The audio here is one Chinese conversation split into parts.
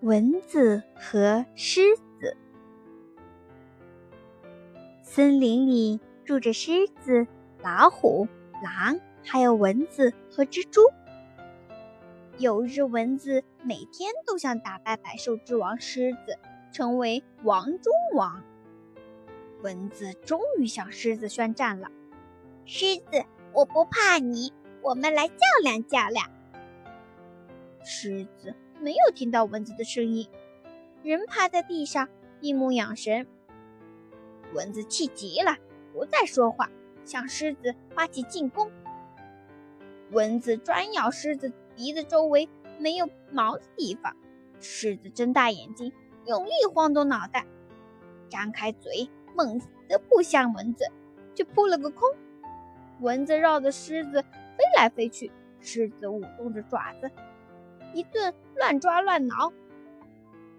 蚊子和狮子。森林里住着狮子、老虎、狼，还有蚊子和蜘蛛。有日，蚊子每天都想打败百兽之王狮子，成为王中王。蚊子终于向狮子宣战了：“狮子，我不怕你，我们来较量较量。”狮子没有听到蚊子的声音，人趴在地上闭目养神。蚊子气急了，不再说话，向狮子发起进攻。蚊子专咬狮子鼻子周围没有毛的地方，狮子睁大眼睛，用力晃动脑袋，张开嘴，猛地扑向蚊子，却扑了个空。蚊子绕着狮子飞来飞去，狮子舞动着爪子。一顿乱抓乱挠，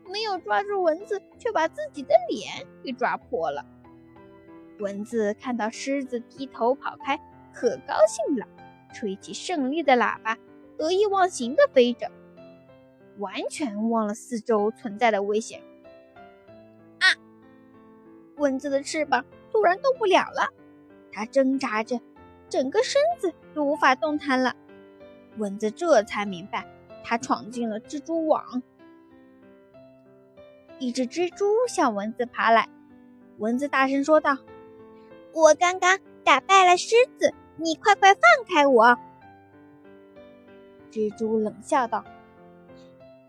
没有抓住蚊子，却把自己的脸给抓破了。蚊子看到狮子低头跑开，可高兴了，吹起胜利的喇叭，得意忘形地飞着，完全忘了四周存在的危险。啊！蚊子的翅膀突然动不了了，它挣扎着，整个身子都无法动弹了。蚊子这才明白。他闯进了蜘蛛网，一只蜘蛛向蚊子爬来。蚊子大声说道：“我刚刚打败了狮子，你快快放开我！”蜘蛛冷笑道：“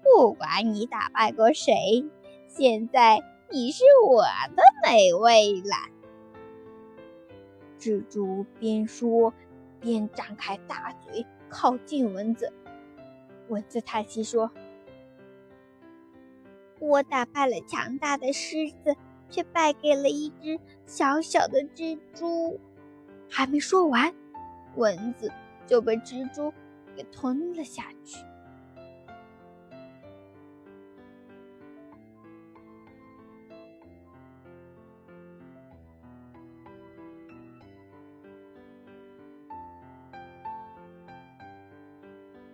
不管你打败过谁，现在你是我的美味了。”蜘蛛边说边张开大嘴，靠近蚊子。蚊子叹息说：“我打败了强大的狮子，却败给了一只小小的蜘蛛。”还没说完，蚊子就被蜘蛛给吞了下去。